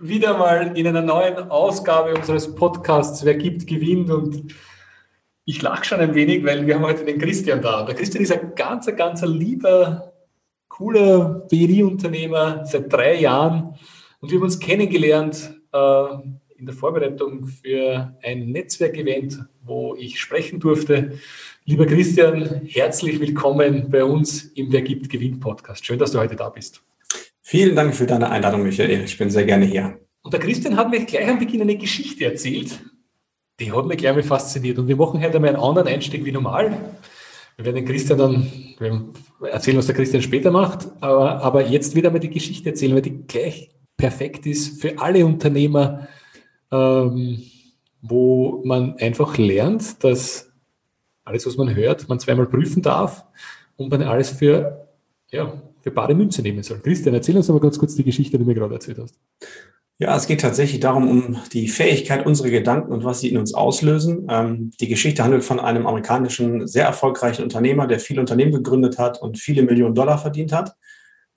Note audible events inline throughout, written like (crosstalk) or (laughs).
wieder mal in einer neuen Ausgabe unseres Podcasts Wer gibt, gewinnt und ich lache schon ein wenig, weil wir haben heute den Christian da. Der Christian ist ein ganz, ganz lieber, cooler BNI-Unternehmer seit drei Jahren und wir haben uns kennengelernt äh, in der Vorbereitung für ein Netzwerkevent, wo ich sprechen durfte. Lieber Christian, herzlich willkommen bei uns im Wer gibt, gewinnt Podcast. Schön, dass du heute da bist. Vielen Dank für deine Einladung, Michael. Ich bin sehr gerne hier. Und der Christian hat mir gleich am Beginn eine Geschichte erzählt, die hat mich gleich mal fasziniert. Und wir machen heute einmal einen anderen Einstieg wie normal. Wir werden den Christian dann erzählen, was der Christian später macht, aber, aber jetzt wieder mal die Geschichte erzählen, weil die gleich perfekt ist für alle Unternehmer, ähm, wo man einfach lernt, dass alles, was man hört, man zweimal prüfen darf und man alles für ja, für bare Münze nehmen soll. Christian, erzähl uns aber ganz kurz die Geschichte, die du mir gerade erzählt hast. Ja, es geht tatsächlich darum, um die Fähigkeit unserer Gedanken und was sie in uns auslösen. Ähm, die Geschichte handelt von einem amerikanischen, sehr erfolgreichen Unternehmer, der viele Unternehmen gegründet hat und viele Millionen Dollar verdient hat.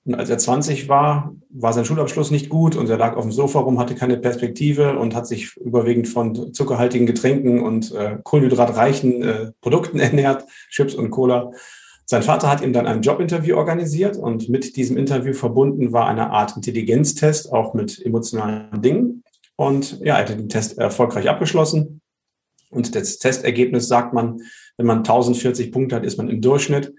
Und als er 20 war, war sein Schulabschluss nicht gut und er lag auf dem Sofa rum, hatte keine Perspektive und hat sich überwiegend von zuckerhaltigen Getränken und äh, kohlenhydratreichen äh, Produkten (laughs) ernährt, Chips und Cola. Sein Vater hat ihm dann ein Jobinterview organisiert und mit diesem Interview verbunden war eine Art Intelligenztest, auch mit emotionalen Dingen. Und ja, er hatte den Test erfolgreich abgeschlossen. Und das Testergebnis sagt man, wenn man 1040 Punkte hat, ist man im Durchschnitt.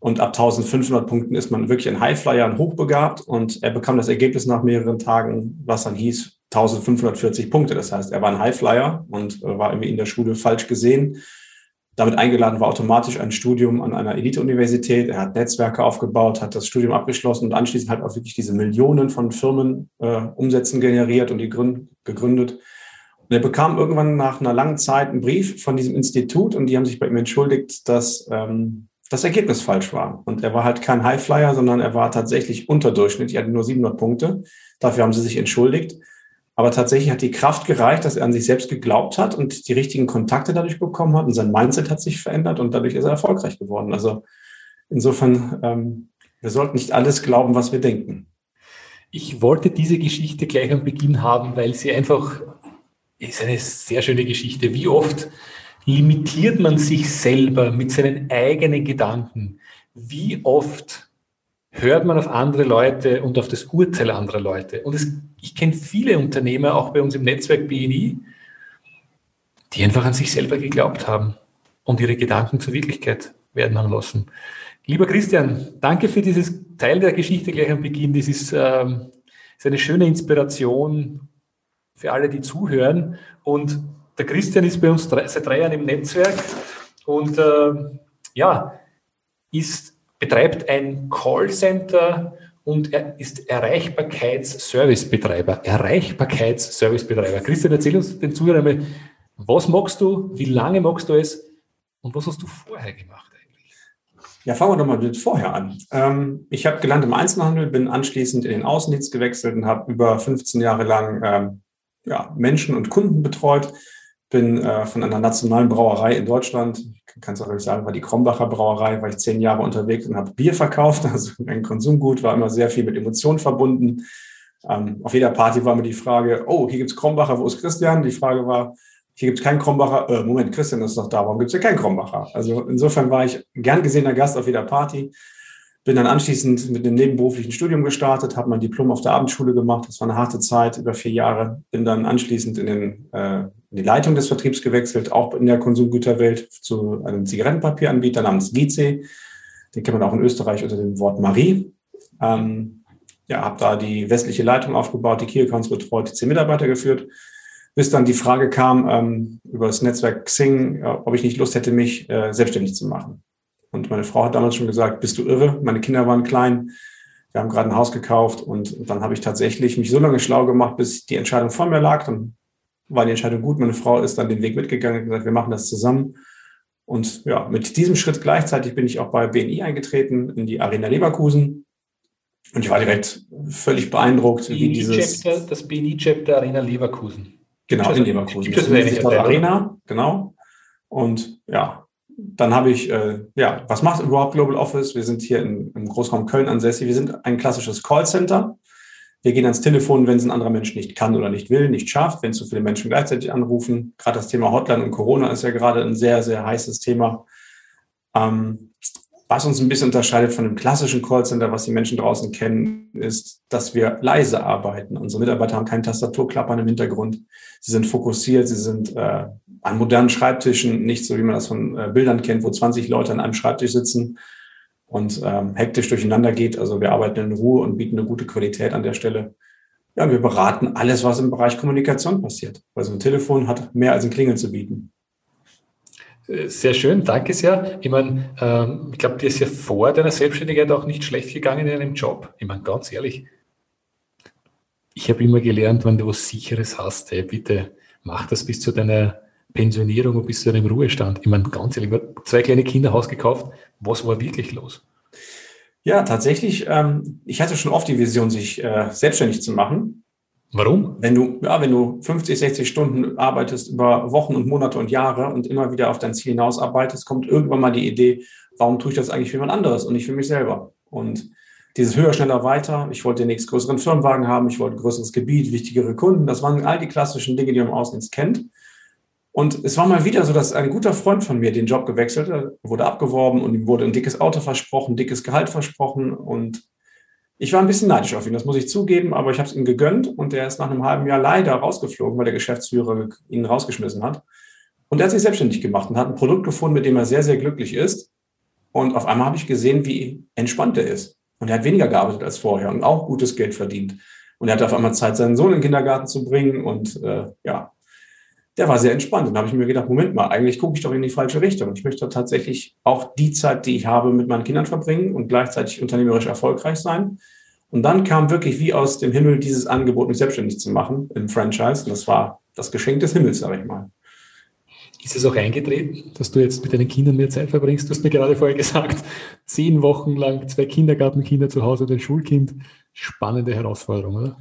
Und ab 1500 Punkten ist man wirklich ein Highflyer, ein Hochbegabt. Und er bekam das Ergebnis nach mehreren Tagen, was dann hieß 1540 Punkte. Das heißt, er war ein Highflyer und war irgendwie in der Schule falsch gesehen damit eingeladen war automatisch ein Studium an einer Elite-Universität. Er hat Netzwerke aufgebaut, hat das Studium abgeschlossen und anschließend halt auch wirklich diese Millionen von Firmen äh, Umsätzen generiert und die gründ, gegründet. Und er bekam irgendwann nach einer langen Zeit einen Brief von diesem Institut und die haben sich bei ihm entschuldigt, dass ähm, das Ergebnis falsch war. Und er war halt kein Highflyer, sondern er war tatsächlich unterdurchschnittlich. Er hatte nur 700 Punkte. Dafür haben sie sich entschuldigt. Aber tatsächlich hat die Kraft gereicht, dass er an sich selbst geglaubt hat und die richtigen Kontakte dadurch bekommen hat und sein Mindset hat sich verändert und dadurch ist er erfolgreich geworden. Also insofern, ähm, wir sollten nicht alles glauben, was wir denken. Ich wollte diese Geschichte gleich am Beginn haben, weil sie einfach ist eine sehr schöne Geschichte. Wie oft limitiert man sich selber mit seinen eigenen Gedanken? Wie oft hört man auf andere Leute und auf das Urteil anderer Leute. Und es, ich kenne viele Unternehmer, auch bei uns im Netzwerk BNI, die einfach an sich selber geglaubt haben und ihre Gedanken zur Wirklichkeit werden haben lassen. Lieber Christian, danke für dieses Teil der Geschichte gleich am Beginn. Das ist, ähm, ist eine schöne Inspiration für alle, die zuhören. Und der Christian ist bei uns drei, seit drei Jahren im Netzwerk und äh, ja, ist betreibt ein Callcenter und er ist Erreichbarkeitsservicebetreiber. Erreichbarkeitsservicebetreiber. Christian, erzähl uns den Zuhörern einmal, was magst du, wie lange magst du es und was hast du vorher gemacht eigentlich? Ja, fangen wir doch mal mit vorher an. Ähm, ich habe gelernt im Einzelhandel, bin anschließend in den Außendienst gewechselt und habe über 15 Jahre lang ähm, ja, Menschen und Kunden betreut bin äh, von einer nationalen Brauerei in Deutschland, kannst du auch sagen, war die Krombacher Brauerei, war ich zehn Jahre unterwegs und habe Bier verkauft. (laughs) Also ein Konsumgut war immer sehr viel mit Emotionen verbunden. Ähm, auf jeder Party war immer die Frage, oh, hier gibt's Krombacher, wo ist Christian? Die Frage war, hier gibt's keinen Krombacher. Äh, Moment, Christian ist doch da, warum gibt's hier keinen Krombacher? Also insofern war ich gern gesehener Gast auf jeder Party. Bin dann anschließend mit dem nebenberuflichen Studium gestartet, habe mein Diplom auf der Abendschule gemacht. Das war eine harte Zeit, über vier Jahre. Bin dann anschließend in, den, äh, in die Leitung des Vertriebs gewechselt, auch in der Konsumgüterwelt zu einem Zigarettenpapieranbieter namens GC. Den kennt man auch in Österreich unter dem Wort Marie. Ähm, ja, habe da die westliche Leitung aufgebaut, die Key betreut, die zehn Mitarbeiter geführt, bis dann die Frage kam ähm, über das Netzwerk Xing, äh, ob ich nicht Lust hätte, mich äh, selbstständig zu machen. Und meine Frau hat damals schon gesagt, bist du irre? Meine Kinder waren klein. Wir haben gerade ein Haus gekauft und dann habe ich tatsächlich mich so lange schlau gemacht, bis die Entscheidung vor mir lag. Dann war die Entscheidung gut. Meine Frau ist dann den Weg mitgegangen und gesagt, wir machen das zusammen. Und ja, mit diesem Schritt gleichzeitig bin ich auch bei BNI eingetreten, in die Arena Leverkusen. Und ich war direkt völlig beeindruckt, wie dieses... Chapter, das BNI-Chapter Arena Leverkusen. Genau, in Leverkusen. Gibt das das Arena, genau. Und ja, dann habe ich, äh, ja, was macht überhaupt Global Office? Wir sind hier in, im Großraum Köln ansässig. Wir sind ein klassisches Callcenter. Wir gehen ans Telefon, wenn es ein anderer Mensch nicht kann oder nicht will, nicht schafft, wenn zu viele Menschen gleichzeitig anrufen. Gerade das Thema Hotline und Corona ist ja gerade ein sehr, sehr heißes Thema. Ähm, was uns ein bisschen unterscheidet von dem klassischen Callcenter, was die Menschen draußen kennen, ist, dass wir leise arbeiten. Unsere Mitarbeiter haben keinen Tastaturklappern im Hintergrund. Sie sind fokussiert, sie sind äh, an modernen Schreibtischen, nicht so wie man das von äh, Bildern kennt, wo 20 Leute an einem Schreibtisch sitzen und ähm, hektisch durcheinander geht. Also wir arbeiten in Ruhe und bieten eine gute Qualität an der Stelle. Ja, wir beraten alles, was im Bereich Kommunikation passiert. Weil so ein Telefon hat mehr als ein Klingeln zu bieten. Sehr schön, danke sehr. Ich meine, ähm, ich glaube, dir ist ja vor deiner Selbstständigkeit auch nicht schlecht gegangen in einem Job. Ich meine, ganz ehrlich, ich habe immer gelernt, wenn du was Sicheres hast, hey, bitte mach das bis zu deiner Pensionierung und bis zu deinem Ruhestand. Ich meine, ganz ehrlich, ich habe zwei kleine Kinder Haus gekauft. Was war wirklich los? Ja, tatsächlich. Ähm, ich hatte schon oft die Vision, sich äh, selbstständig zu machen. Warum? Wenn du, ja, wenn du 50, 60 Stunden arbeitest über Wochen und Monate und Jahre und immer wieder auf dein Ziel hinausarbeitest, kommt irgendwann mal die Idee, warum tue ich das eigentlich für jemand anderes und nicht für mich selber? Und dieses höher, schneller, weiter. Ich wollte den nächst größeren Firmenwagen haben, ich wollte ein größeres Gebiet, wichtigere Kunden. Das waren all die klassischen Dinge, die man im Außendienst kennt. Und es war mal wieder so, dass ein guter Freund von mir den Job gewechselt hat, wurde abgeworben und ihm wurde ein dickes Auto versprochen, dickes Gehalt versprochen und ich war ein bisschen neidisch auf ihn, das muss ich zugeben, aber ich habe es ihm gegönnt und er ist nach einem halben Jahr leider rausgeflogen, weil der Geschäftsführer ihn rausgeschmissen hat. Und er hat sich selbstständig gemacht und hat ein Produkt gefunden, mit dem er sehr, sehr glücklich ist. Und auf einmal habe ich gesehen, wie entspannt er ist. Und er hat weniger gearbeitet als vorher und auch gutes Geld verdient. Und er hatte auf einmal Zeit, seinen Sohn in den Kindergarten zu bringen. Und äh, ja, der war sehr entspannt. Und da habe ich mir gedacht, Moment mal, eigentlich gucke ich doch in die falsche Richtung. Ich möchte tatsächlich auch die Zeit, die ich habe, mit meinen Kindern verbringen und gleichzeitig unternehmerisch erfolgreich sein. Und dann kam wirklich wie aus dem Himmel dieses Angebot, mich selbstständig zu machen im Franchise. Und das war das Geschenk des Himmels, sage ich mal. Ist es auch eingetreten, dass du jetzt mit deinen Kindern mehr Zeit verbringst? Du hast mir gerade vorher gesagt, zehn Wochen lang zwei Kindergartenkinder zu Hause und ein Schulkind. Spannende Herausforderung, oder?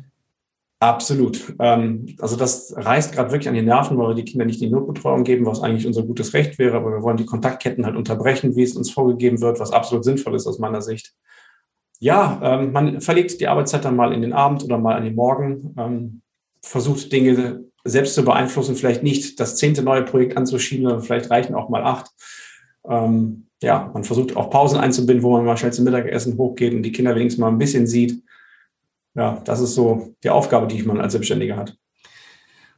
Absolut. Ähm, also das reißt gerade wirklich an die Nerven, weil wir die Kinder nicht die Notbetreuung geben, was eigentlich unser gutes Recht wäre, aber wir wollen die Kontaktketten halt unterbrechen, wie es uns vorgegeben wird, was absolut sinnvoll ist aus meiner Sicht. Ja, ähm, man verlegt die Arbeitszeit dann mal in den Abend oder mal an den Morgen, ähm, versucht Dinge selbst zu beeinflussen, vielleicht nicht das zehnte neue Projekt anzuschieben, sondern vielleicht reichen auch mal acht. ja, man versucht auch Pausen einzubinden, wo man mal schnell zum Mittagessen hochgeht und die Kinder wenigstens mal ein bisschen sieht ja, das ist so die Aufgabe, die man als Selbstständiger hat.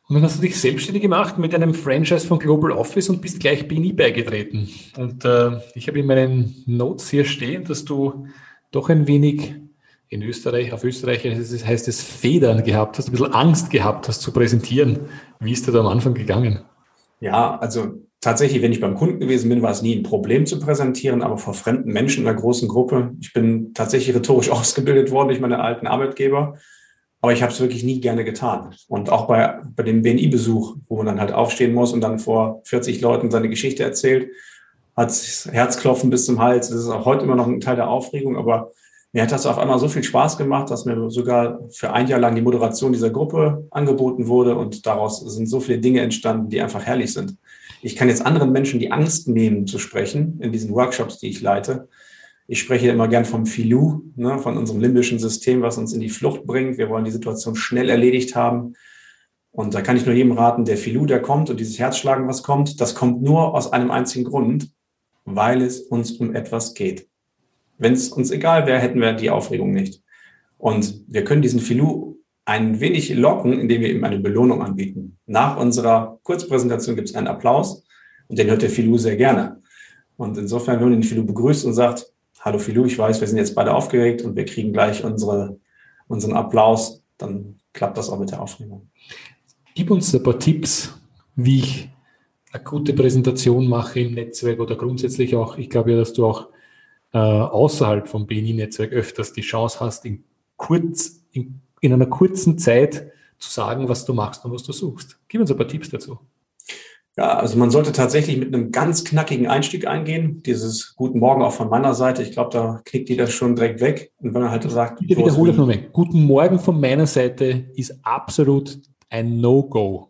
Und dann hast du dich selbstständig gemacht mit einem Franchise von Global Office und bist gleich BNI beigetreten. Und äh, ich habe in meinen Notes hier stehen, dass du doch ein wenig in Österreich, auf Österreich heißt es Federn gehabt hast, ein bisschen Angst gehabt hast zu präsentieren. Wie ist dir da am Anfang gegangen? Ja, also tatsächlich, wenn ich beim Kunden gewesen bin, war es nie ein Problem zu präsentieren, aber vor fremden Menschen in einer großen Gruppe. Ich bin tatsächlich rhetorisch (laughs) ausgebildet worden durch meine alten Arbeitgeber, aber ich habe es wirklich nie gerne getan. Und auch bei, bei dem BNI-Besuch, wo man dann halt aufstehen muss und dann vor 40 Leuten seine Geschichte erzählt, hat Herzklopfen bis zum Hals. Das ist auch heute immer noch ein Teil der Aufregung, aber mir hat das auf einmal so viel Spaß gemacht, dass mir sogar für ein Jahr lang die Moderation dieser Gruppe angeboten wurde und daraus sind so viele Dinge entstanden, die einfach herrlich sind. Ich kann jetzt anderen Menschen die Angst nehmen zu sprechen in diesen Workshops, die ich leite. Ich spreche immer gern vom Filou, ne, von unserem limbischen System, was uns in die Flucht bringt. Wir wollen die Situation schnell erledigt haben. Und da kann ich nur jedem raten, der Filou, der kommt und dieses Herzschlagen, was kommt, das kommt nur aus einem einzigen Grund, weil es uns um etwas geht. Wenn es uns egal wäre, hätten wir die Aufregung nicht. Und wir können diesen Filou ein wenig locken, indem wir ihm eine Belohnung anbieten. Nach unserer Kurzpräsentation gibt es einen Applaus und den hört der Filou sehr gerne. Und insofern, wenn den Filou begrüßt und sagt, hallo Filou, ich weiß, wir sind jetzt beide aufgeregt und wir kriegen gleich unsere, unseren Applaus, dann klappt das auch mit der Aufregung. Gib uns ein paar Tipps, wie ich eine gute Präsentation mache im Netzwerk oder grundsätzlich auch, ich glaube ja, dass du auch äh, außerhalb vom BNI-Netzwerk öfters die Chance hast, in kurz, in, in einer kurzen Zeit zu sagen, was du machst und was du suchst. Gib uns ein paar Tipps dazu. Ja, also man sollte tatsächlich mit einem ganz knackigen Einstieg eingehen. Dieses Guten Morgen auch von meiner Seite. Ich glaube, da knickt jeder schon direkt weg. Und wenn man halt sagt, ich wiederhole nochmal. Guten Morgen von meiner Seite ist absolut ein No-Go.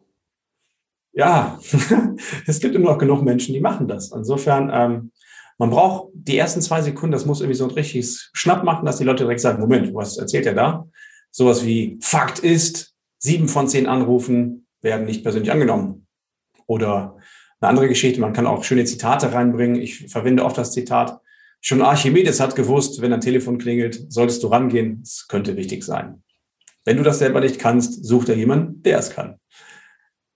Ja, (laughs) es gibt immer noch genug Menschen, die machen das. Insofern, ähm, man braucht die ersten zwei Sekunden, das muss irgendwie so ein richtiges Schnapp machen, dass die Leute direkt sagen, Moment, was erzählt er da? Sowas wie Fakt ist, sieben von zehn Anrufen werden nicht persönlich angenommen. Oder eine andere Geschichte, man kann auch schöne Zitate reinbringen. Ich verwende oft das Zitat, schon Archimedes hat gewusst, wenn ein Telefon klingelt, solltest du rangehen. Es könnte wichtig sein. Wenn du das selber nicht kannst, such dir jemanden, der es kann.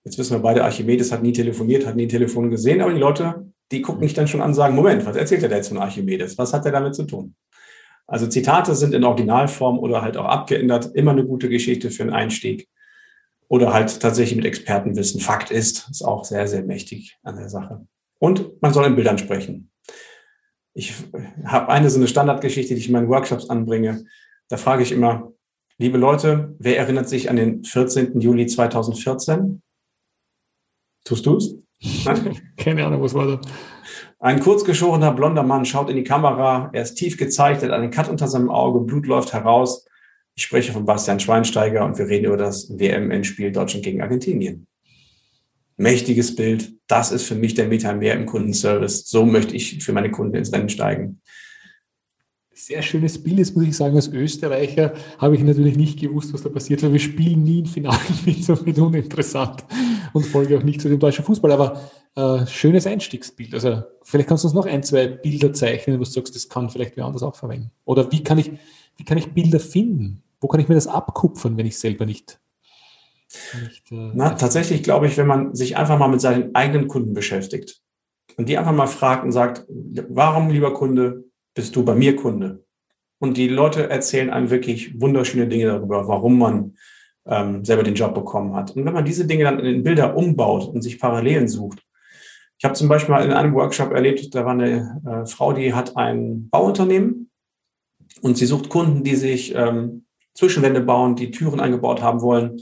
Jetzt wissen wir beide, Archimedes hat nie telefoniert, hat nie ein Telefon gesehen, aber die Leute, die gucken mich dann schon an und sagen, Moment, was erzählt er da jetzt von Archimedes? Was hat er damit zu tun? Also Zitate sind in Originalform oder halt auch abgeändert immer eine gute Geschichte für einen Einstieg oder halt tatsächlich mit Expertenwissen. Fakt ist, ist auch sehr, sehr mächtig an der Sache. Und man soll in Bildern sprechen. Ich habe eine so eine Standardgeschichte, die ich in meinen Workshops anbringe. Da frage ich immer, liebe Leute, wer erinnert sich an den 14. Juli 2014? Tust du es? (laughs) Keine Ahnung, was war das? Ein kurzgeschorener blonder Mann schaut in die Kamera, er ist tief gezeichnet, einen Cut unter seinem Auge, Blut läuft heraus. Ich spreche von Bastian Schweinsteiger und wir reden über das WM-Endspiel Deutschland gegen Argentinien. Mächtiges Bild. Das ist für mich der Meter mehr im Kundenservice. So möchte ich für meine Kunden ins Rennen steigen. Sehr schönes Bild. Jetzt muss ich sagen, als Österreicher habe ich natürlich nicht gewusst, was da passiert, weil wir spielen nie im Finale (laughs) mit, so mit uninteressant und folge auch nicht zu dem deutschen Fußball. Aber äh, schönes Einstiegsbild. Also vielleicht kannst du uns noch ein, zwei Bilder zeichnen, wo du sagst, das kann vielleicht wer anders auch verwenden. Oder wie kann ich, wie kann ich Bilder finden? Wo kann ich mir das abkupfern, wenn ich selber nicht? nicht äh, Na, tatsächlich glaube ich, wenn man sich einfach mal mit seinen eigenen Kunden beschäftigt und die einfach mal fragt und sagt, warum, lieber Kunde, bist du bei mir Kunde? Und die Leute erzählen einem wirklich wunderschöne Dinge darüber, warum man ähm, selber den Job bekommen hat. Und wenn man diese Dinge dann in Bilder umbaut und sich Parallelen sucht, ich habe zum Beispiel in einem Workshop erlebt, da war eine äh, Frau, die hat ein Bauunternehmen und sie sucht Kunden, die sich ähm, Zwischenwände bauen, die Türen eingebaut haben wollen.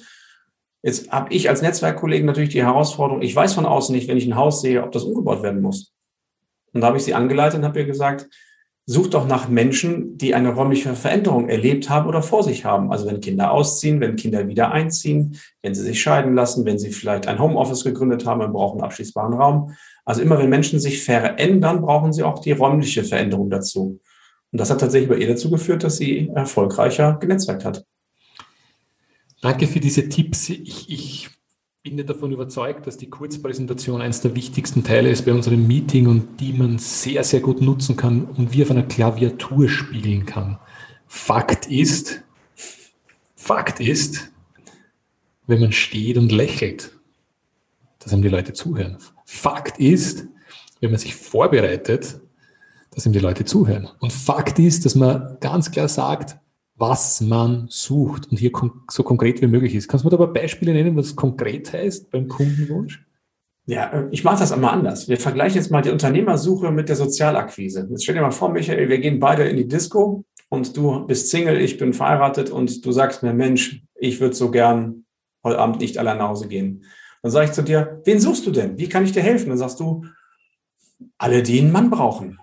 Jetzt habe ich als Netzwerkkollegen natürlich die Herausforderung, ich weiß von außen nicht, wenn ich ein Haus sehe, ob das umgebaut werden muss. Und da habe ich sie angeleitet und habe ihr gesagt, such doch nach Menschen, die eine räumliche Veränderung erlebt haben oder vor sich haben. Also wenn Kinder ausziehen, wenn Kinder wieder einziehen, wenn sie sich scheiden lassen, wenn sie vielleicht ein Homeoffice gegründet haben und brauchen einen abschließbaren Raum. Also immer wenn Menschen sich verändern, brauchen sie auch die räumliche Veränderung dazu. Und das hat tatsächlich bei ihr dazu geführt, dass sie erfolgreicher genetzwerkt hat. Danke für diese Tipps. Ich, ich bin ja davon überzeugt, dass die Kurzpräsentation eines der wichtigsten Teile ist bei unserem Meeting und die man sehr, sehr gut nutzen kann und wie auf einer Klaviatur spielen kann. Fakt ist, Fakt ist, wenn man steht und lächelt, dass einem die Leute zuhören. Fakt ist, wenn man sich vorbereitet, dass ihm die Leute zuhören. Und Fakt ist, dass man ganz klar sagt, was man sucht und hier so konkret wie möglich ist. Kannst du mir da paar Beispiele nennen, was konkret heißt beim Kundenwunsch? Ja, äh, ich mache das einmal anders. Wir vergleichen jetzt mal die Unternehmersuche mit der Sozialakquise. Jetzt stell dir mal vor, Michael, wir gehen beide in die Disco und du bist Single, ich bin verheiratet und du sagst mir, Mensch, ich würde so gern heute Abend nicht allein nach Hause gehen. Dann sage ich zu dir, wen suchst du denn? Wie kann ich dir helfen? Dann sagst du, alle, die einen Mann brauchen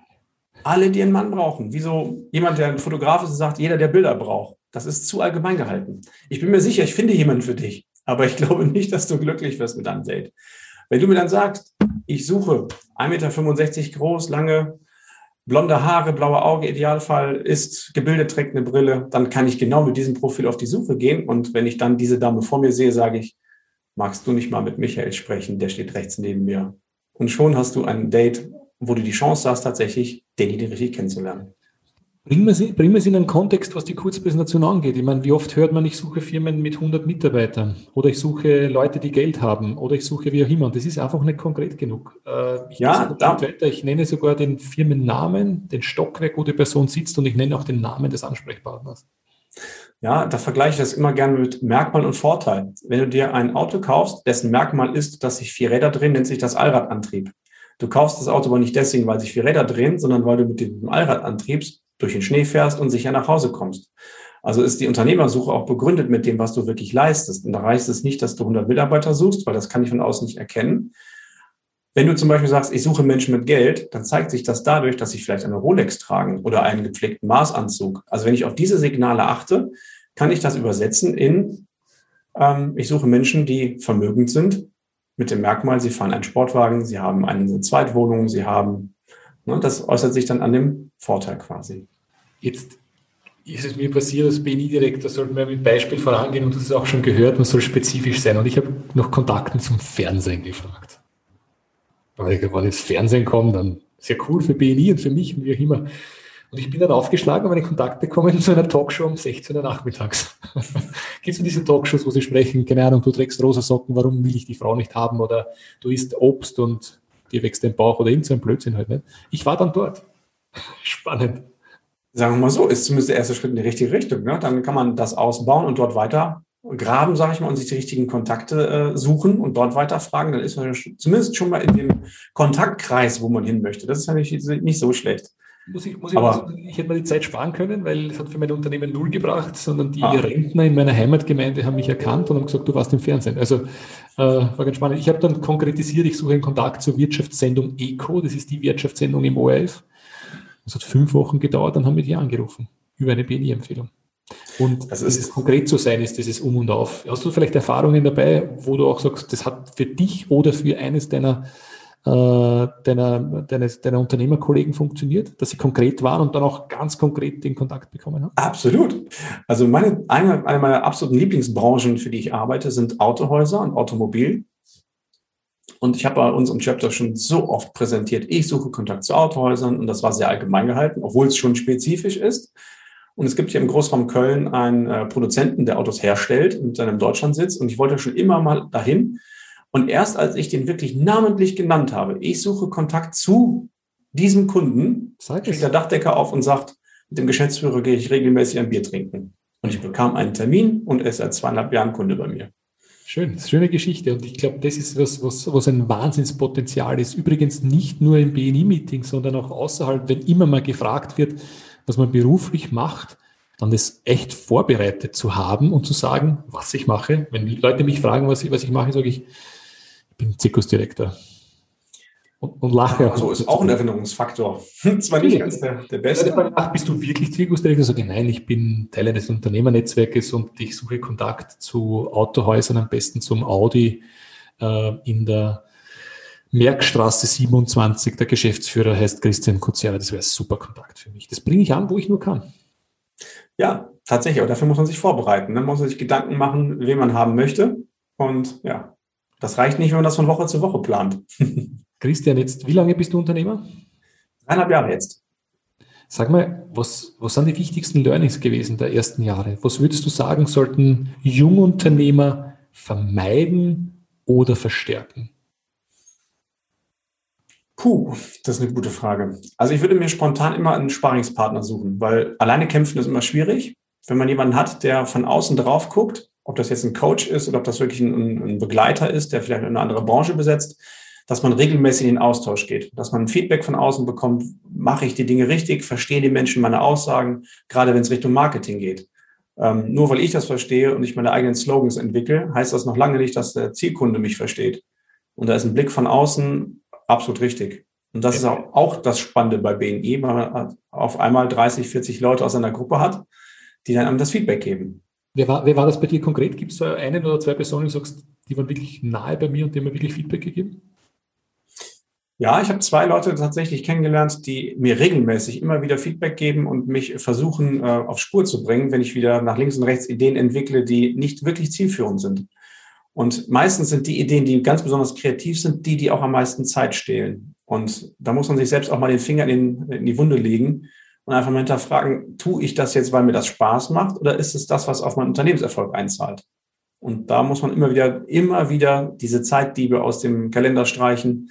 alle, die einen Mann brauchen. Wie so jemand, der ein Fotograf ist sagt, jeder, der Bilder braucht. Das ist zu allgemein gehalten. Ich bin mir sicher, ich finde jemanden für dich. Aber ich (laughs) glaube nicht, dass du glücklich wirst mit deinem Date. Wenn du mir dann sagst, ich suche 1,65 Meter groß, lange, blonde Haare, blaue Augen, Idealfall, ist gebildet, trägt eine Brille, dann kann ich genau mit diesem Profil auf die Suche gehen. Und wenn ich dann diese Dame vor mir sehe, sage ich, magst du nicht mal mit Michael sprechen? Der steht rechts neben mir. Und schon hast du ein Date wo du die Chance hast, tatsächlich denjenigen richtig kennenzulernen. Bringen wir, sie, bringen wir sie in einen Kontext, was die Kurzpräsentation angeht. Ich meine, wie oft hört man, ich suche Firmen mit 100 Mitarbeitern oder ich suche Leute, die Geld haben oder ich suche wie auch immer. Und das ist einfach nicht konkret genug. Äh, ich, ja, da, weiter. ich nenne sogar den Firmennamen, den Stockwerk, wo die Person sitzt und ich nenne auch den Namen des Ansprechpartners. Ja, da vergleiche ich das immer gerne mit Merkmal und Vorteil. Wenn du dir ein Auto kaufst, dessen Merkmal ist, dass sich vier Räder drehen, nennt sich das Allradantrieb. Du kaufst das Auto aber nicht deswegen, weil sich vier Räder drehen, sondern weil du mit dem Allradantrieb durch den Schnee fährst und sicher nach Hause kommst. Also ist die Unternehmersuche auch begründet mit dem, was du wirklich leistest. Und da reicht es nicht, dass du 100 Mitarbeiter suchst, weil das kann ich von außen nicht erkennen. Wenn du zum Beispiel sagst, ich suche Menschen mit Geld, dann zeigt sich das dadurch, dass sie vielleicht eine Rolex tragen oder einen gepflegten Maßanzug. Also wenn ich auf diese Signale achte, kann ich das übersetzen in, ähm, ich suche Menschen, die vermögend sind, mit dem Merkmal, sie fahren einen Sportwagen, sie haben eine Zweitwohnung, sie haben, ne, das äußert sich dann an dem Vorteil quasi. Jetzt ist es mir passiert, als BNI-Direktor sollte man mit Beispiel vorangehen und das ist auch schon gehört, man soll spezifisch sein. Und ich habe noch Kontakten zum Fernsehen gefragt. Weil wenn jetzt Fernsehen kommt, dann sehr cool für BNI und für mich und wie auch immer. Und ich bin dann aufgeschlagen und einen Kontakt bekommen zu einer Talkshow um 16 Uhr nachmittags. (laughs) Gibt es diese Talkshows, wo sie sprechen, keine Ahnung, du trägst rosa Socken, warum will ich die Frau nicht haben? Oder du isst Obst und dir wächst dein Bauch oder irgend so Blödsinn halt nicht. Ich war dann dort. (laughs) Spannend sagen wir mal so, ist zumindest der erste Schritt in die richtige Richtung. Ne? Dann kann man das ausbauen und dort weiter graben, sage ich mal, und sich die richtigen Kontakte äh, suchen und dort weiter fragen. Dann ist man zumindest schon mal in dem Kontaktkreis, wo man hin möchte. Das ist ja nicht, nicht so schlecht. Muss ich, muss ich, Aber, ich hätte mir die Zeit sparen können, weil es hat für mein Unternehmen null gebracht, sondern die ah. Rentner in meiner Heimatgemeinde haben mich erkannt und haben gesagt, du warst im Fernsehen. Also äh, war ganz spannend. Ich habe dann konkretisiert, ich suche einen Kontakt zur Wirtschaftssendung ECO, das ist die Wirtschaftssendung im ORF. Das hat fünf Wochen gedauert, dann haben wir die angerufen über eine BNI-Empfehlung. Und das ist konkret zu sein, ist dieses Um und Auf. Hast du vielleicht Erfahrungen dabei, wo du auch sagst, das hat für dich oder für eines deiner, deiner, deines, deiner Unternehmerkollegen funktioniert, dass sie konkret waren und dann auch ganz konkret den Kontakt bekommen haben? Absolut. Also meine, eine, eine meiner absoluten Lieblingsbranchen, für die ich arbeite, sind Autohäuser und Automobil. Und ich habe bei uns im Chapter schon so oft präsentiert, ich suche Kontakt zu Autohäusern und das war sehr allgemein gehalten, obwohl es schon spezifisch ist. Und es gibt hier im Großraum Köln einen äh, Produzenten, der Autos herstellt mit seinem Deutschlandsitz und ich wollte schon immer mal dahin. Und erst als ich den wirklich namentlich genannt habe, ich suche Kontakt zu diesem Kunden, steht der Dachdecker auf und sagt, mit dem Geschäftsführer gehe ich regelmäßig ein Bier trinken. Und ich bekam einen Termin und er ist seit zweieinhalb Jahren Kunde bei mir. Schön, schöne Geschichte. Und ich glaube, das ist was, was, was ein Wahnsinnspotenzial ist. Übrigens nicht nur im BNI-Meeting, sondern auch außerhalb, wenn immer mal gefragt wird, was man beruflich macht, dann das echt vorbereitet zu haben und zu sagen, was ich mache. Wenn Leute mich fragen, was ich, was ich mache, sage ich bin Zirkusdirektor und, und lache. Also ist auch ein Erinnerungsfaktor. (laughs) Zwar nicht ganz der, der beste. Ach, bist du wirklich Zirkusdirektor? Sage ich, nein, ich bin Teil eines Unternehmernetzwerkes und ich suche Kontakt zu Autohäusern, am besten zum Audi äh, in der Merkstraße 27. Der Geschäftsführer heißt Christian Kutzera. Das wäre super Kontakt für mich. Das bringe ich an, wo ich nur kann. Ja, tatsächlich. Aber dafür muss man sich vorbereiten. Dann muss man sich Gedanken machen, wen man haben möchte. Und ja, das reicht nicht, wenn man das von Woche zu Woche plant. (laughs) Christian, jetzt, wie lange bist du Unternehmer? Dreieinhalb Jahre jetzt. Sag mal, was, was sind die wichtigsten Learnings gewesen der ersten Jahre? Was würdest du sagen, sollten Jungunternehmer vermeiden oder verstärken? Puh, das ist eine gute Frage. Also ich würde mir spontan immer einen Sparingspartner suchen, weil alleine kämpfen ist immer schwierig. Wenn man jemanden hat, der von außen drauf guckt, ob das jetzt ein Coach ist oder ob das wirklich ein, ein Begleiter ist, der vielleicht eine andere Branche besetzt, dass man regelmäßig in den Austausch geht, dass man Feedback von außen bekommt, mache ich die Dinge richtig, verstehen die Menschen meine Aussagen, gerade wenn es Richtung Marketing geht. Ähm, nur weil ich das verstehe und ich meine eigenen Slogans entwickle, heißt das noch lange nicht, dass der Zielkunde mich versteht. Und da ist ein Blick von außen absolut richtig. Und das ist auch, auch das Spannende bei BNI, weil man auf einmal 30, 40 Leute aus einer Gruppe hat, die dann einem das Feedback geben. Wer war, wer war das bei dir konkret? Gibt es da einen oder zwei Personen, die sagst, die waren wirklich nahe bei mir und die haben mir wirklich Feedback gegeben? Ja, ich habe zwei Leute tatsächlich kennengelernt, die mir regelmäßig immer wieder Feedback geben und mich versuchen, äh, auf Spur zu bringen, wenn ich wieder nach links und rechts Ideen entwickle, die nicht wirklich zielführend sind. Und meistens sind die Ideen, die ganz besonders kreativ sind, die, die auch am meisten Zeit stehlen. Und da muss man sich selbst auch mal den Finger in, in die Wunde legen und einfach mal hinterfragen, tue ich das jetzt, weil mir das Spaß macht oder ist es das, was auf meinen Unternehmenserfolg einzahlt? Und da muss man immer wieder, immer wieder diese Zeitdiebe aus dem Kalender streichen,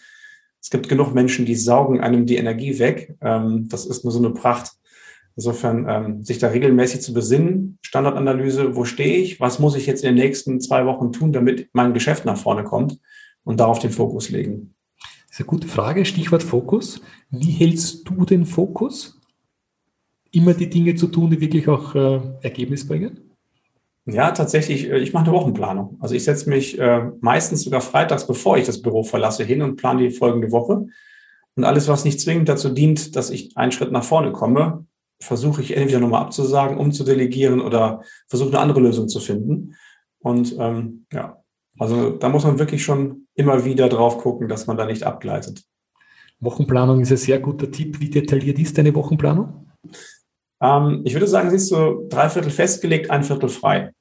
es gibt genug Menschen, die saugen einem die Energie weg. Ähm, das ist nur so eine Pracht. Insofern ähm, sich da regelmäßig zu besinnen, Standardanalyse, wo stehe ich, was muss ich jetzt in den nächsten zwei Wochen tun, damit mein Geschäft nach vorne kommt und darauf den Fokus legen. Das ist eine gute Frage, Stichwort Fokus. Wie hältst du den Fokus? Immer die Dinge zu tun, die wirklich auch äh, Ergebnis bringen? Ja, tatsächlich, äh, ich mache eine Wochenplanung. Also ich setze mich äh, meistens sogar freitags, bevor ich das Büro verlasse, hin und plane die folgende Woche. Und alles, was nicht zwingend dazu dient, dass ich einen Schritt nach vorne komme, versuche ich entweder nochmal abzusagen, umzudelegieren oder versuche eine andere Lösung zu finden. Und ähm, ja, also da muss man wirklich schon immer wieder drauf gucken, dass man da nicht abgleitet. Wochenplanung ist ein sehr guter Tipp. Wie detailliert ist deine Wochenplanung? Ähm, ich würde sagen, sie ist so drei Viertel festgelegt, ein Viertel frei.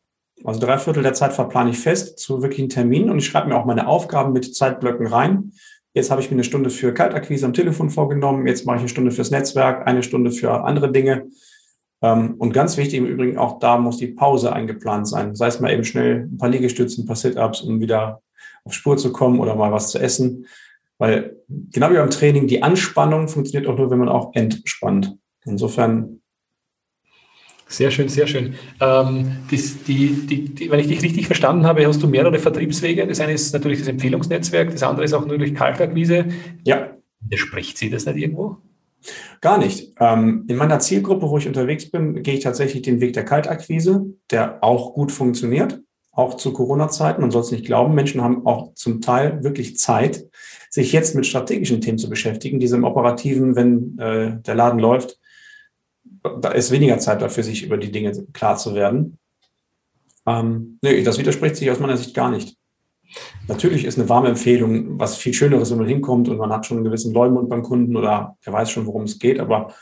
Also drei Viertel der Zeit verplane ich fest zu wirklichen Terminen und ich schreibe mir auch meine Aufgaben mit Zeitblöcken rein. Jetzt habe ich mir eine Stunde für Kaltakquise am Telefon vorgenommen. Jetzt mache ich eine Stunde fürs Netzwerk, eine Stunde für andere Dinge. Ähm, und ganz wichtig im Übrigen, auch da muss die Pause eingeplant sein. Sei es mal eben schnell ein paar Liegestützen, ein paar Sit-Ups, um wieder auf Spur zu kommen oder mal was zu essen. Weil genau wie beim Training, die Anspannung funktioniert auch nur, wenn man auch entspannt. Insofern sehr schön, sehr schön. Ähm, das, die, die, die, wenn ich dich richtig verstanden habe, hast du mehrere Vertriebswege. Das eine ist natürlich das Empfehlungsnetzwerk, das andere ist auch natürlich Kaltakquise. Ja. Widerspricht sie das nicht irgendwo? Gar nicht. Ähm, in meiner Zielgruppe, wo ich unterwegs bin, gehe ich tatsächlich den Weg der Kaltakquise, der auch gut funktioniert, auch zu Corona-Zeiten. Man soll es nicht glauben, Menschen haben auch zum Teil wirklich Zeit, sich jetzt mit strategischen Themen zu beschäftigen, diese im Operativen, wenn äh, der Laden läuft, da ist weniger Zeit dafür, sich über die Dinge klar zu werden. Ähm, nee, das widerspricht sich aus meiner Sicht gar nicht. Natürlich ist eine warme Empfehlung was viel Schöneres, wenn man hinkommt und man hat schon einen gewissen Leumund beim Kunden oder er weiß schon, worum es geht, aber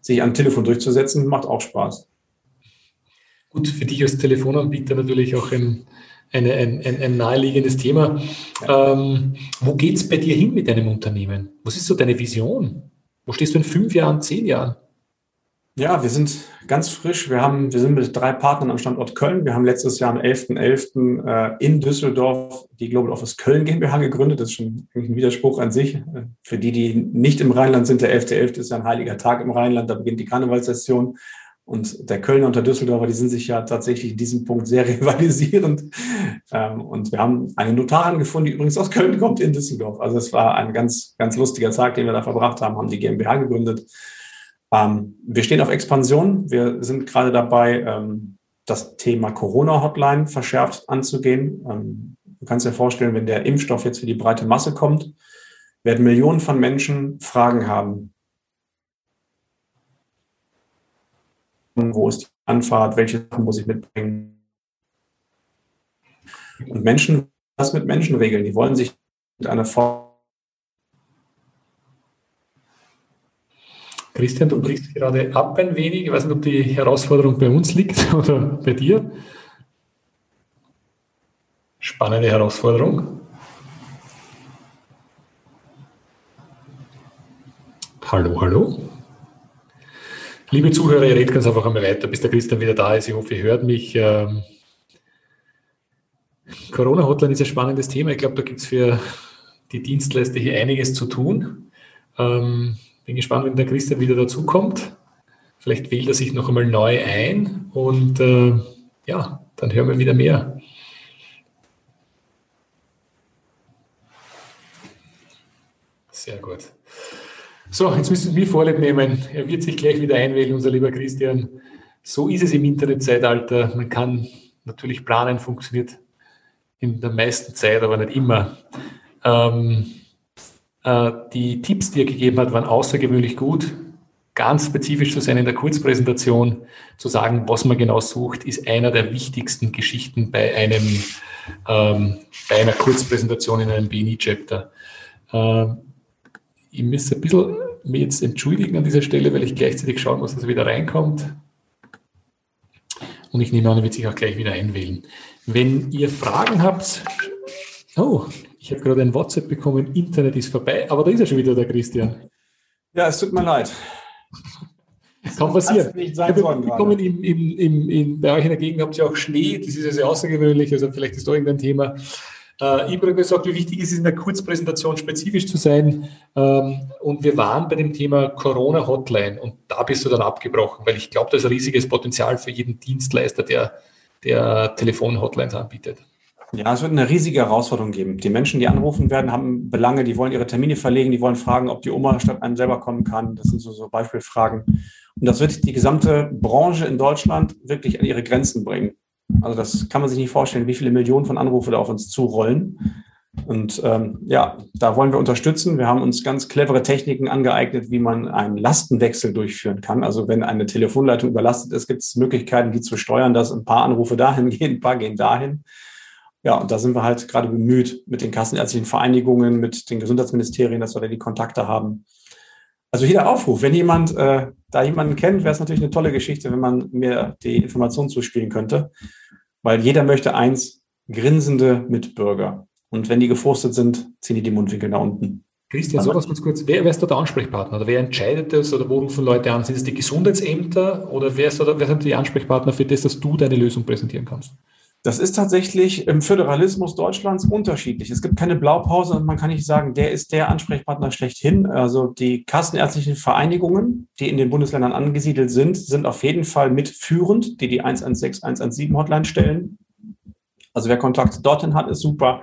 sich am Telefon durchzusetzen, macht auch Spaß. Gut, für dich als Telefonanbieter natürlich auch ein, eine, ein, ein, ein naheliegendes Thema. Ja. Ähm, wo geht es bei dir hin mit deinem Unternehmen? Was ist so deine Vision? Wo stehst du in fünf Jahren, zehn Jahren? Ja, wir sind ganz frisch. Wir, haben, wir sind mit drei Partnern am Standort Köln. Wir haben letztes Jahr am 11.11. .11. Äh, in Düsseldorf die Global Office Köln GmbH gegründet. Das ist schon ein Widerspruch an sich. Für die, die nicht im Rheinland sind, der 11.11. .11. ist ja ein heiliger Tag im Rheinland. Da beginnt die Karnevalssession. Und der Kölner und der Düsseldorfer, die sind sich ja tatsächlich in diesem Punkt sehr (laughs) rivalisierend. Ähm, und wir haben eine Notarin gefunden, die übrigens aus Köln kommt, in Düsseldorf. Also es war ein ganz, ganz lustiger Tag, den wir da verbracht haben, haben die GmbH gegründet ähm, wir stehen auf Expansion. Wir sind gerade dabei, ähm, das Thema Corona-Hotline verschärft anzugehen. Ähm, du kannst dir vorstellen, wenn der Impfstoff jetzt für die breite Masse kommt, werden Millionen von Menschen Fragen haben. Wo ist die Anfahrt? Welche Sachen muss ich mitbringen? Und Menschen, das mit Menschen regeln. Die wollen sich mit einer Form Christian, du brichst gerade ab ein wenig. Ich weiß nicht, ob die Herausforderung bei uns liegt (laughs) oder bei dir. Spannende Herausforderung. Hallo, hallo. Liebe Zuhörer, ihr redet ganz einfach einmal weiter, bis der Christian wieder da ist. Ich hoffe, ihr hört mich. Ähm, Corona-Hotline ist ein spannendes Thema. Ich glaube, da gibt es für die Dienstleister hier einiges zu tun. Ähm, bin gespannt, wenn der Christian wieder dazukommt. Vielleicht wählt er sich noch einmal neu ein und äh, ja, dann hören wir wieder mehr. Sehr gut. So, jetzt müssen wir Vorlieb nehmen. Er wird sich gleich wieder einwählen, unser lieber Christian. So ist es im Internetzeitalter. Man kann natürlich planen, funktioniert in der meisten Zeit, aber nicht immer. Ähm, äh, die Tipps, die er gegeben hat, waren außergewöhnlich gut. Ganz spezifisch zu sein in der Kurzpräsentation, zu sagen, was man genau sucht, ist einer der wichtigsten Geschichten bei einem ähm, bei einer Kurzpräsentation in einem BNI-Chapter. Äh, ich müsste ein bisschen mich jetzt entschuldigen an dieser Stelle, weil ich gleichzeitig schauen muss, dass er wieder reinkommt. Und ich nehme an, er wird sich auch gleich wieder einwählen. Wenn ihr Fragen habt, oh, ich habe gerade ein WhatsApp bekommen, Internet ist vorbei, aber da ist ja schon wieder der Christian. Ja, es tut mir leid. Kann passieren. Nicht sein habe bekommen, im, im, im, in, bei euch in der Gegend habt ihr auch Schnee, das ist ja sehr außergewöhnlich, also vielleicht ist da irgendein Thema. Äh, habe gesagt, wie wichtig ist es, in der Kurzpräsentation spezifisch zu sein. Ähm, und wir waren bei dem Thema Corona-Hotline und da bist du dann abgebrochen, weil ich glaube, da ist ein riesiges Potenzial für jeden Dienstleister, der, der Telefon-Hotlines anbietet. Ja, es wird eine riesige Herausforderung geben. Die Menschen, die anrufen werden, haben Belange, die wollen ihre Termine verlegen, die wollen fragen, ob die Oma statt einem selber kommen kann. Das sind so, so Beispielfragen. Und das wird die gesamte Branche in Deutschland wirklich an ihre Grenzen bringen. Also das kann man sich nicht vorstellen, wie viele Millionen von Anrufen da auf uns zurollen. Und ähm, ja, da wollen wir unterstützen. Wir haben uns ganz clevere Techniken angeeignet, wie man einen Lastenwechsel durchführen kann. Also wenn eine Telefonleitung überlastet ist, gibt es Möglichkeiten, die zu steuern, dass ein paar Anrufe dahin gehen, ein paar gehen dahin. Ja, und da sind wir halt gerade bemüht mit den kassenärztlichen Vereinigungen, mit den Gesundheitsministerien, dass wir da die Kontakte haben. Also hier der Aufruf, wenn jemand äh, da jemanden kennt, wäre es natürlich eine tolle Geschichte, wenn man mir die Information zuspielen könnte, weil jeder möchte eins, grinsende Mitbürger. Und wenn die gefrustet sind, ziehen die die Mundwinkel nach unten. Christian, so was ganz kurz. Wer, wer ist da der Ansprechpartner? Oder wer entscheidet das oder wo rufen Leute an? Sind es die Gesundheitsämter oder wer, ist da, wer sind die Ansprechpartner für das, dass du deine Lösung präsentieren kannst? Das ist tatsächlich im Föderalismus Deutschlands unterschiedlich. Es gibt keine Blaupause und man kann nicht sagen, der ist der Ansprechpartner schlechthin. Also die kassenärztlichen Vereinigungen, die in den Bundesländern angesiedelt sind, sind auf jeden Fall mitführend, die die 116, 117 Hotline stellen. Also wer Kontakt dorthin hat, ist super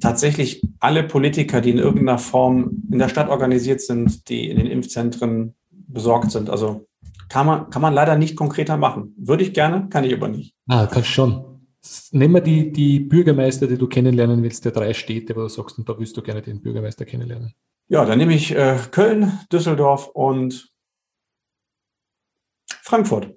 tatsächlich alle Politiker, die in irgendeiner Form in der Stadt organisiert sind, die in den Impfzentren besorgt sind. Also kann man, kann man leider nicht konkreter machen. Würde ich gerne, kann ich aber nicht. Ah, kannst schon. Nehmen wir die, die Bürgermeister, die du kennenlernen willst, der drei Städte, wo du sagst, und da willst du gerne den Bürgermeister kennenlernen. Ja, dann nehme ich äh, Köln, Düsseldorf und Frankfurt.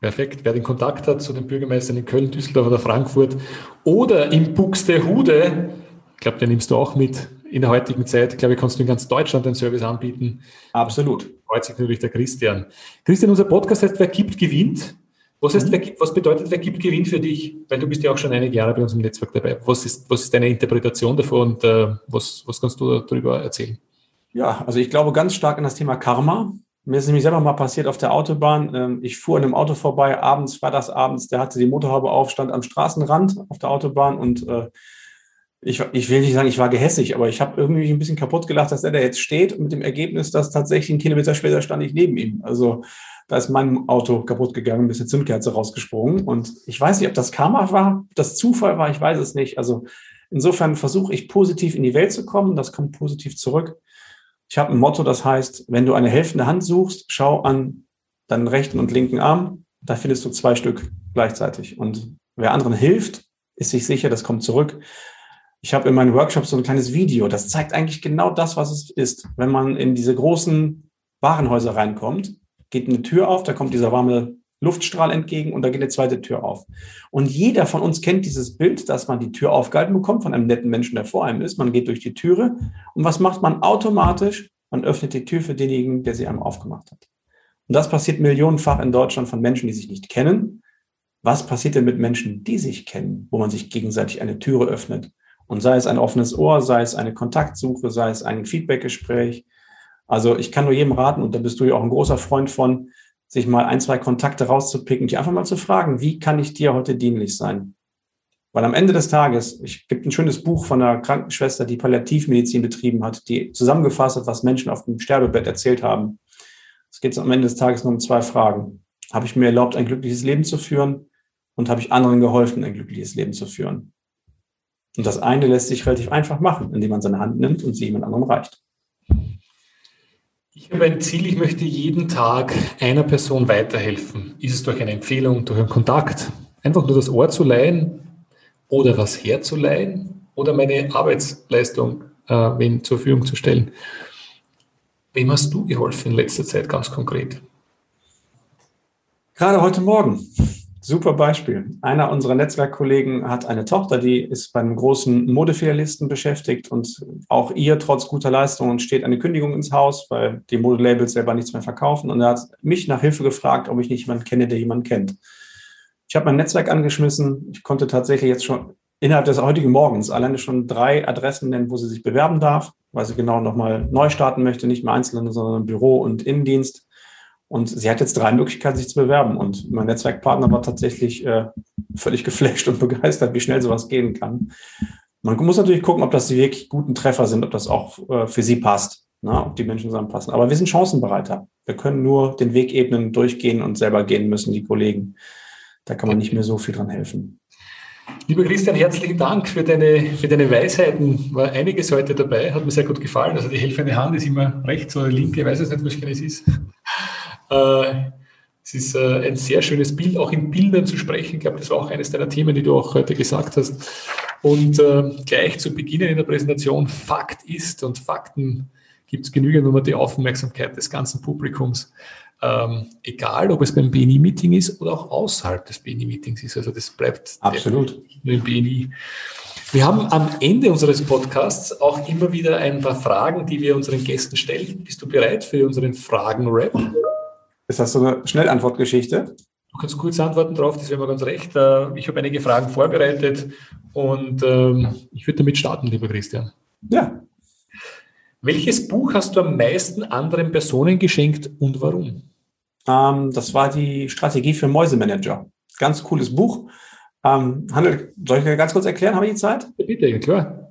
Perfekt. Wer den Kontakt hat zu den Bürgermeistern in Köln, Düsseldorf oder Frankfurt oder in Buxtehude, ich glaube, den nimmst du auch mit in der heutigen Zeit. Ich glaube, kannst du in ganz Deutschland den Service anbieten. Absolut. Freut sich natürlich der Christian. Christian, unser Podcast heißt Wer gibt, gewinnt. Was, heißt, mhm. was bedeutet, wer gibt, gewinnt für dich? Weil du bist ja auch schon einige Jahre bei uns im Netzwerk dabei. Was ist, was ist deine Interpretation davon und äh, was, was kannst du darüber erzählen? Ja, also ich glaube ganz stark an das Thema Karma. Mir ist nämlich selber mal passiert auf der Autobahn. Ähm, ich fuhr in einem Auto vorbei, abends, war das abends, der hatte die Motorhaube auf, stand am Straßenrand auf der Autobahn und äh, ich, ich will nicht sagen, ich war gehässig, aber ich habe irgendwie ein bisschen kaputt gelacht, dass er da jetzt steht mit dem Ergebnis, dass tatsächlich ein Kilometer später stand ich neben ihm. Also da ist mein Auto kaputt gegangen, ein bisschen Zündkerze rausgesprungen und ich weiß nicht, ob das Karma war, ob das Zufall war, ich weiß es nicht. Also insofern versuche ich positiv in die Welt zu kommen, das kommt positiv zurück. Ich habe ein Motto, das heißt, wenn du eine helfende Hand suchst, schau an deinen rechten und linken Arm, da findest du zwei Stück gleichzeitig. Und wer anderen hilft, ist sich sicher, das kommt zurück. Ich habe in meinen Workshops so ein kleines Video, das zeigt eigentlich genau das, was es ist. Wenn man in diese großen Warenhäuser reinkommt, geht eine Tür auf, da kommt dieser warme Luftstrahl entgegen und da geht eine zweite Tür auf. Und jeder von uns kennt dieses Bild, dass man die Tür aufgehalten bekommt von einem netten Menschen, der vor einem ist. Man geht durch die Türe und was macht man automatisch? Man öffnet die Tür für denjenigen, der sie einem aufgemacht hat. Und das passiert millionenfach in Deutschland von Menschen, die sich nicht kennen. Was passiert denn mit Menschen, die sich kennen, wo man sich gegenseitig eine Türe öffnet? Und sei es ein offenes Ohr, sei es eine Kontaktsuche, sei es ein Feedbackgespräch. Also ich kann nur jedem raten, und da bist du ja auch ein großer Freund von, sich mal ein, zwei Kontakte rauszupicken, die einfach mal zu fragen, wie kann ich dir heute dienlich sein? Weil am Ende des Tages, ich gibt ein schönes Buch von einer Krankenschwester, die Palliativmedizin betrieben hat, die zusammengefasst hat, was Menschen auf dem Sterbebett erzählt haben. Es geht am Ende des Tages nur um zwei Fragen. Habe ich mir erlaubt, ein glückliches Leben zu führen? Und habe ich anderen geholfen, ein glückliches Leben zu führen? Und das eine lässt sich relativ einfach machen, indem man seine Hand nimmt und sie jemand anderem reicht. Ich habe ein Ziel, ich möchte jeden Tag einer Person weiterhelfen. Ist es durch eine Empfehlung, durch einen Kontakt, einfach nur das Ohr zu leihen oder was herzuleihen oder meine Arbeitsleistung äh, wem zur Verfügung zu stellen. Wem hast du geholfen in letzter Zeit ganz konkret? Gerade heute Morgen. Super Beispiel. Einer unserer Netzwerkkollegen hat eine Tochter, die ist beim großen Modefilialisten beschäftigt und auch ihr trotz guter Leistungen steht eine Kündigung ins Haus, weil die Modelabels selber nichts mehr verkaufen. Und er hat mich nach Hilfe gefragt, ob ich nicht jemanden kenne, der jemanden kennt. Ich habe mein Netzwerk angeschmissen. Ich konnte tatsächlich jetzt schon innerhalb des heutigen Morgens alleine schon drei Adressen nennen, wo sie sich bewerben darf, weil sie genau nochmal neu starten möchte, nicht mehr Einzelhandel, sondern Büro und Innendienst. Und sie hat jetzt drei Möglichkeiten, sich zu bewerben. Und mein Netzwerkpartner war tatsächlich äh, völlig geflasht und (laughs) begeistert, wie schnell sowas gehen kann. Man muss natürlich gucken, ob das die wirklich guten Treffer sind, ob das auch äh, für sie passt, na, ob die Menschen zusammenpassen. Aber wir sind Chancenbereiter. Wir können nur den Wegebenen durchgehen und selber gehen müssen, die Kollegen. Da kann man nicht mehr so viel dran helfen. Lieber Christian, herzlichen Dank für deine, für deine Weisheiten. War einiges heute dabei, hat mir sehr gut gefallen. Also die helfende Hand ist immer rechts oder linke, ich weiß es nicht, was es ist. Äh, es ist äh, ein sehr schönes Bild, auch in Bildern zu sprechen. Ich glaube, das war auch eines deiner Themen, die du auch heute gesagt hast. Und äh, gleich zu Beginn in der Präsentation, Fakt ist und Fakten gibt es genügend, um die Aufmerksamkeit des ganzen Publikums, ähm, egal ob es beim BNI-Meeting ist oder auch außerhalb des BNI-Meetings ist. Also das bleibt absolut nur im BNI. Wir haben am Ende unseres Podcasts auch immer wieder ein paar Fragen, die wir unseren Gästen stellen. Bist du bereit für unseren Fragen-Rap? Ist das so eine Schnellantwortgeschichte? Du kannst kurz antworten drauf, das wäre mir ganz recht. Äh, ich habe einige Fragen vorbereitet und ähm, ich würde damit starten, lieber Christian. Ja. Welches Buch hast du am meisten anderen Personen geschenkt und warum? Ähm, das war die Strategie für Mäusemanager. Ganz cooles Buch. Ähm, handelt, soll ich ganz kurz erklären? Habe ich die Zeit? Bitte, ja, klar.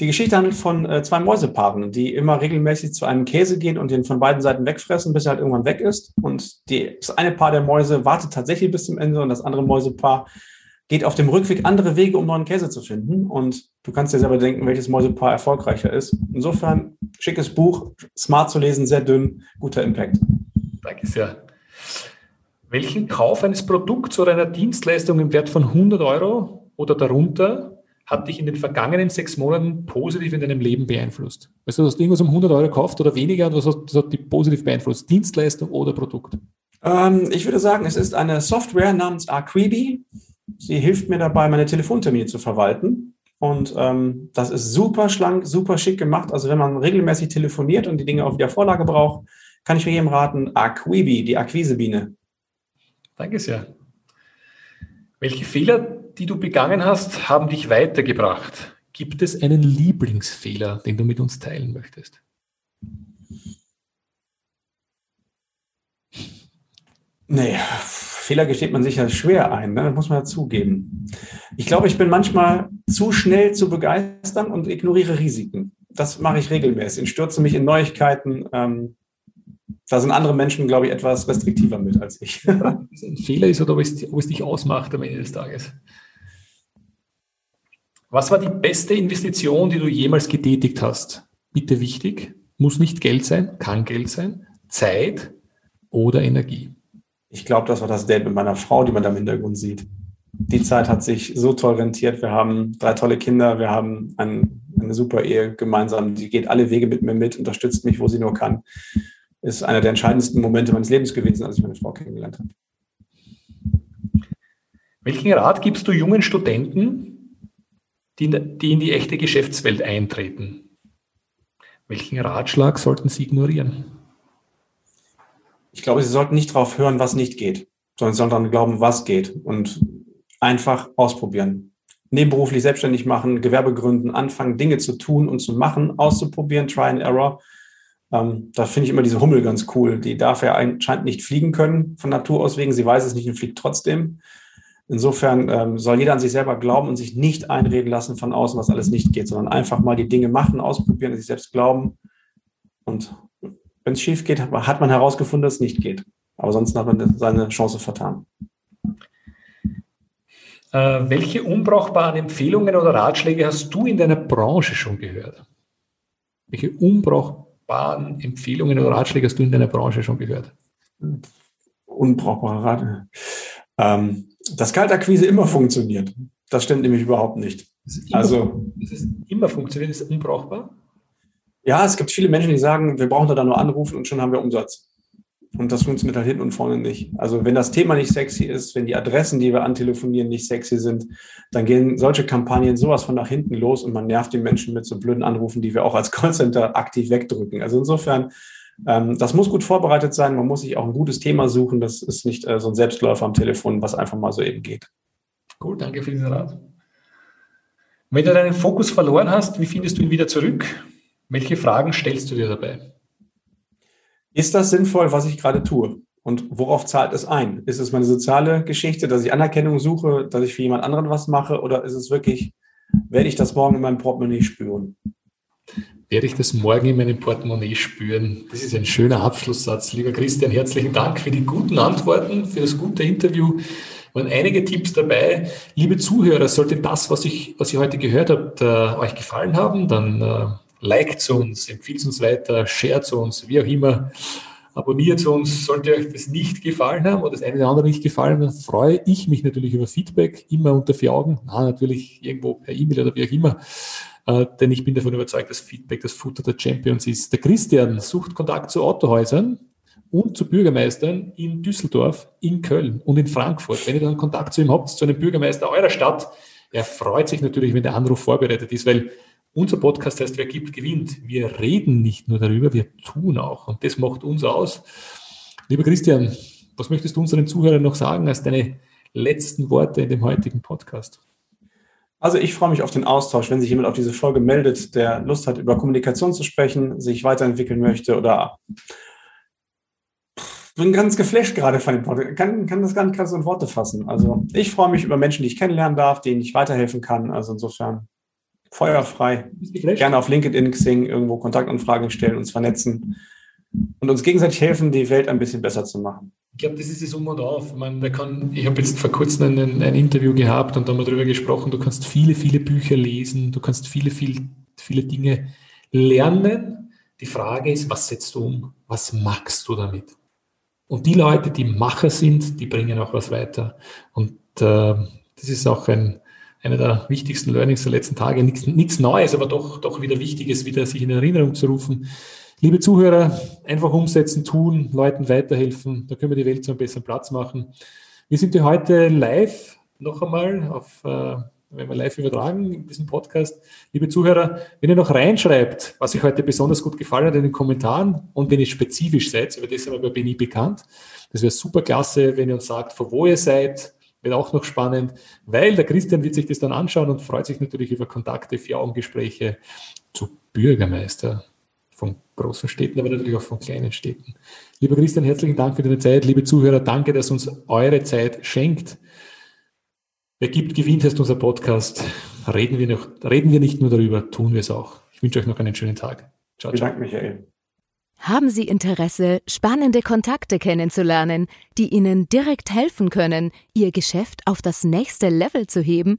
Die Geschichte handelt von äh, zwei Mäusepaaren, die immer regelmäßig zu einem Käse gehen und den von beiden Seiten wegfressen, bis er halt irgendwann weg ist. Und die, das eine Paar der Mäuse wartet tatsächlich bis zum Ende und das andere Mäusepaar geht auf dem Rückweg andere Wege, um neuen Käse zu finden. Und du kannst dir selber denken, welches Mäusepaar erfolgreicher ist. Insofern, schickes Buch, smart zu lesen, sehr dünn, guter Impact. Danke sehr. Welchen Kauf eines Produkts oder einer Dienstleistung im Wert von 100 Euro oder darunter hat dich in den vergangenen sechs Monaten positiv in deinem Leben beeinflusst? Weißt du, hast du irgendwas um 100 Euro gekauft oder weniger und was hat, das hat dich positiv beeinflusst? Dienstleistung oder Produkt? Ähm, ich würde sagen, es ist eine Software namens Aquibi. Sie hilft mir dabei, meine Telefontermine zu verwalten. Und ähm, das ist super schlank, super schick gemacht. Also wenn man regelmäßig telefoniert und die Dinge auf der Vorlage braucht, kann ich mir jedem raten, Aquibi, die Akquisebiene. Danke sehr. Welche Fehler die du begangen hast, haben dich weitergebracht. Gibt es einen Lieblingsfehler, den du mit uns teilen möchtest? Nee, Fehler gesteht man sich ja schwer ein, ne? das muss man ja zugeben. Ich glaube, ich bin manchmal zu schnell zu begeistern und ignoriere Risiken. Das mache ich regelmäßig. Ich stürze mich in Neuigkeiten. Ähm, da sind andere Menschen, glaube ich, etwas restriktiver mit als ich. ein Fehler ist oder ob es, ob es dich ausmacht am Ende des Tages. Was war die beste Investition, die du jemals getätigt hast? Bitte wichtig, muss nicht Geld sein, kann Geld sein, Zeit oder Energie. Ich glaube, das war das Date mit meiner Frau, die man da im Hintergrund sieht. Die Zeit hat sich so toll rentiert. Wir haben drei tolle Kinder, wir haben ein, eine super Ehe gemeinsam. Die geht alle Wege mit mir mit, unterstützt mich, wo sie nur kann. Ist einer der entscheidendsten Momente meines Lebens gewesen, als ich meine Frau kennengelernt habe. Welchen Rat gibst du jungen Studenten, die in, die in die echte Geschäftswelt eintreten. Welchen Ratschlag sollten Sie ignorieren? Ich glaube, Sie sollten nicht darauf hören, was nicht geht, sondern Sie sollten daran glauben, was geht und einfach ausprobieren. Nebenberuflich selbstständig machen, Gewerbe gründen, anfangen, Dinge zu tun und zu machen, auszuprobieren, Try and Error. Ähm, da finde ich immer diese Hummel ganz cool. Die darf ja anscheinend nicht fliegen können von Natur aus wegen. Sie weiß es nicht und fliegt trotzdem. Insofern ähm, soll jeder an sich selber glauben und sich nicht einreden lassen von außen, was alles nicht geht, sondern einfach mal die Dinge machen, ausprobieren, an sich selbst glauben. Und wenn es schief geht, hat man herausgefunden, dass es nicht geht. Aber sonst hat man seine Chance vertan. Äh, welche unbrauchbaren Empfehlungen oder Ratschläge hast du in deiner Branche schon gehört? Welche unbrauchbaren Empfehlungen oder Ratschläge hast du in deiner Branche schon gehört? Unbrauchbare Ratschläge. Ähm, dass Kaltakquise immer funktioniert. Das stimmt nämlich überhaupt nicht. Immer, also, es immer funktioniert, ist unbrauchbar? Ja, es gibt viele Menschen, die sagen, wir brauchen da nur anrufen und schon haben wir Umsatz. Und das funktioniert halt hinten und vorne nicht. Also wenn das Thema nicht sexy ist, wenn die Adressen, die wir antelefonieren, nicht sexy sind, dann gehen solche Kampagnen sowas von nach hinten los und man nervt die Menschen mit so blöden Anrufen, die wir auch als Callcenter aktiv wegdrücken. Also insofern das muss gut vorbereitet sein. Man muss sich auch ein gutes Thema suchen. Das ist nicht äh, so ein Selbstläufer am Telefon, was einfach mal so eben geht. Cool, danke für den Rat. Wenn du deinen Fokus verloren hast, wie findest du ihn wieder zurück? Welche Fragen stellst du dir dabei? Ist das sinnvoll, was ich gerade tue? Und worauf zahlt es ein? Ist es meine soziale Geschichte, dass ich Anerkennung suche, dass ich für jemand anderen was mache? Oder ist es wirklich, werde ich das morgen in meinem Portemonnaie spüren? Werde ich das morgen in meinem Portemonnaie spüren. Das ist ein schöner Abschlusssatz. Lieber Christian, herzlichen Dank für die guten Antworten, für das gute Interview. waren einige Tipps dabei. Liebe Zuhörer, sollte das, was, ich, was ihr heute gehört habt, äh, euch gefallen haben, dann äh, liked uns, empfiehlt uns weiter, shared uns, wie auch immer. Abonniert uns, sollte euch das nicht gefallen haben oder das eine oder andere nicht gefallen, dann freue ich mich natürlich über Feedback, immer unter vier Augen, na, natürlich irgendwo per E-Mail oder wie auch immer. Äh, denn ich bin davon überzeugt, dass Feedback das Futter der Champions ist. Der Christian sucht Kontakt zu Autohäusern und zu Bürgermeistern in Düsseldorf, in Köln und in Frankfurt. Wenn ihr dann Kontakt zu ihm habt, zu einem Bürgermeister eurer Stadt, er freut sich natürlich, wenn der Anruf vorbereitet ist, weil unser Podcast heißt, wer gibt, gewinnt. Wir reden nicht nur darüber, wir tun auch. Und das macht uns aus. Lieber Christian, was möchtest du unseren Zuhörern noch sagen als deine letzten Worte in dem heutigen Podcast? Also ich freue mich auf den Austausch, wenn sich jemand auf diese Folge meldet, der Lust hat, über Kommunikation zu sprechen, sich weiterentwickeln möchte oder bin ganz geflasht gerade von dem Podcast. Kann, kann das gar nicht ganz in Worte fassen. Also ich freue mich über Menschen, die ich kennenlernen darf, denen ich weiterhelfen kann. Also insofern feuerfrei. Gerne auf LinkedIn, Xing irgendwo Kontaktanfragen stellen, uns vernetzen und uns gegenseitig helfen, die Welt ein bisschen besser zu machen. Ich glaube, das ist es um und auf. Ich, meine, kann, ich habe jetzt vor kurzem ein, ein, Interview gehabt und da haben wir darüber gesprochen, du kannst viele, viele Bücher lesen, du kannst viele, viele, viele Dinge lernen. Die Frage ist, was setzt du um? Was machst du damit? Und die Leute, die Macher sind, die bringen auch was weiter. Und äh, das ist auch ein, einer der wichtigsten Learnings der letzten Tage. Nichts, nichts Neues, aber doch, doch wieder Wichtiges, wieder sich in Erinnerung zu rufen. Liebe Zuhörer, einfach umsetzen, tun, Leuten weiterhelfen. Da können wir die Welt zu einem besseren Platz machen. Wir sind hier heute live noch einmal auf äh, wenn wir live übertragen in diesem Podcast. Liebe Zuhörer, wenn ihr noch reinschreibt, was euch heute besonders gut gefallen hat in den Kommentaren und wenn ihr spezifisch seid, über das wir bei BNI bekannt, das wäre super klasse, wenn ihr uns sagt, von wo ihr seid, wird auch noch spannend, weil der Christian wird sich das dann anschauen und freut sich natürlich über Kontakte, Vier-Augen-Gespräche zu Bürgermeister von großen Städten, aber natürlich auch von kleinen Städten. Lieber Christian, herzlichen Dank für deine Zeit. Liebe Zuhörer, danke, dass uns eure Zeit schenkt. Wer gibt, gewinnt, heißt unser Podcast. Reden wir, noch, reden wir nicht nur darüber, tun wir es auch. Ich wünsche euch noch einen schönen Tag. Ciao, Vielen Dank, Michael. Haben Sie Interesse, spannende Kontakte kennenzulernen, die Ihnen direkt helfen können, Ihr Geschäft auf das nächste Level zu heben?